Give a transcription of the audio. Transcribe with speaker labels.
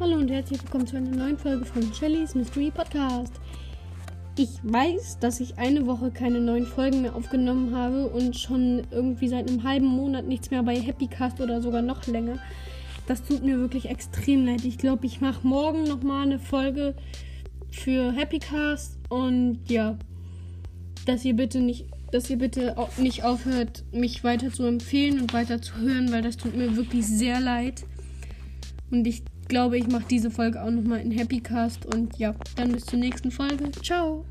Speaker 1: und herzlich willkommen zu einer neuen Folge von Shellys Mystery Podcast. Ich weiß, dass ich eine Woche keine neuen Folgen mehr aufgenommen habe und schon irgendwie seit einem halben Monat nichts mehr bei Happycast oder sogar noch länger. Das tut mir wirklich extrem leid. Ich glaube, ich mache morgen nochmal eine Folge für Happycast und ja, dass ihr bitte nicht dass ihr bitte auch nicht aufhört, mich weiter zu empfehlen und weiter zu hören, weil das tut mir wirklich sehr leid. Und ich glaube, ich mache diese Folge auch nochmal in Happycast. Und ja, dann bis zur nächsten Folge. Ciao.